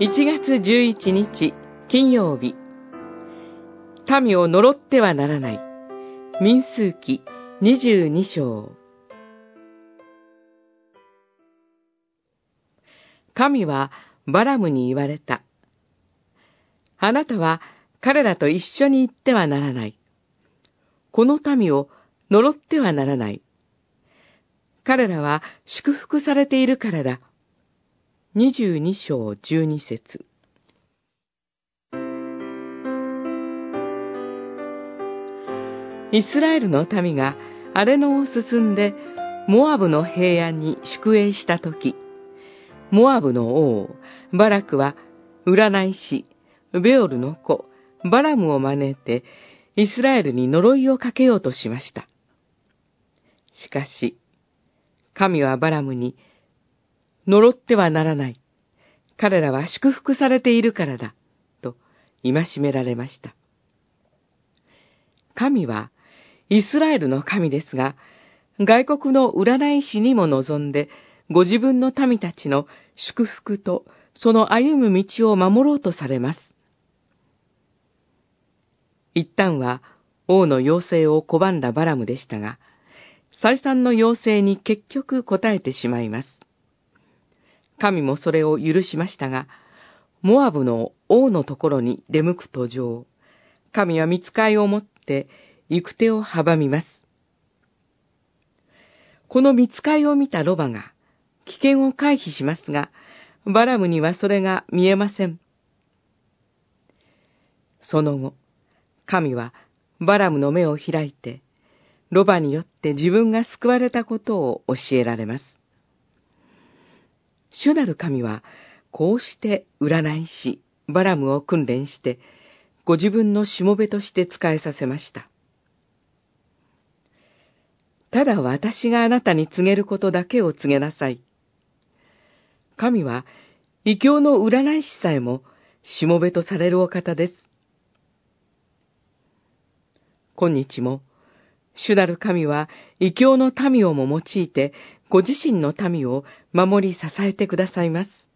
1月11日金曜日民を呪ってはならない民数記22章神はバラムに言われた。あなたは彼らと一緒に行ってはならない。この民を呪ってはならない。彼らは祝福されているからだ。二十二章十二節イスラエルの民がアレノを進んでモアブの平安に宿営したとき、モアブの王、バラクは占い師、ベオルの子、バラムを招いてイスラエルに呪いをかけようとしました。しかし、神はバラムに呪ってはならない。彼らは祝福されているからだ。と、戒められました。神は、イスラエルの神ですが、外国の占い師にも望んで、ご自分の民たちの祝福と、その歩む道を守ろうとされます。一旦は王の要請を拒んだバラムでしたが、再三の要請に結局答えてしまいます。神もそれを許しましたが、モアブの王のところに出向く途上、神は見つかいを持って行く手を阻みます。この見つかいを見たロバが危険を回避しますが、バラムにはそれが見えません。その後、神はバラムの目を開いて、ロバによって自分が救われたことを教えられます。主なる神は、こうして占いし、バラムを訓練して、ご自分のしもべとして仕えさせました。ただ私があなたに告げることだけを告げなさい。神は、異教の占い師さえも、しもべとされるお方です。今日も、主なる神は、異教の民をも用いて、ご自身の民を守り支えてくださいます。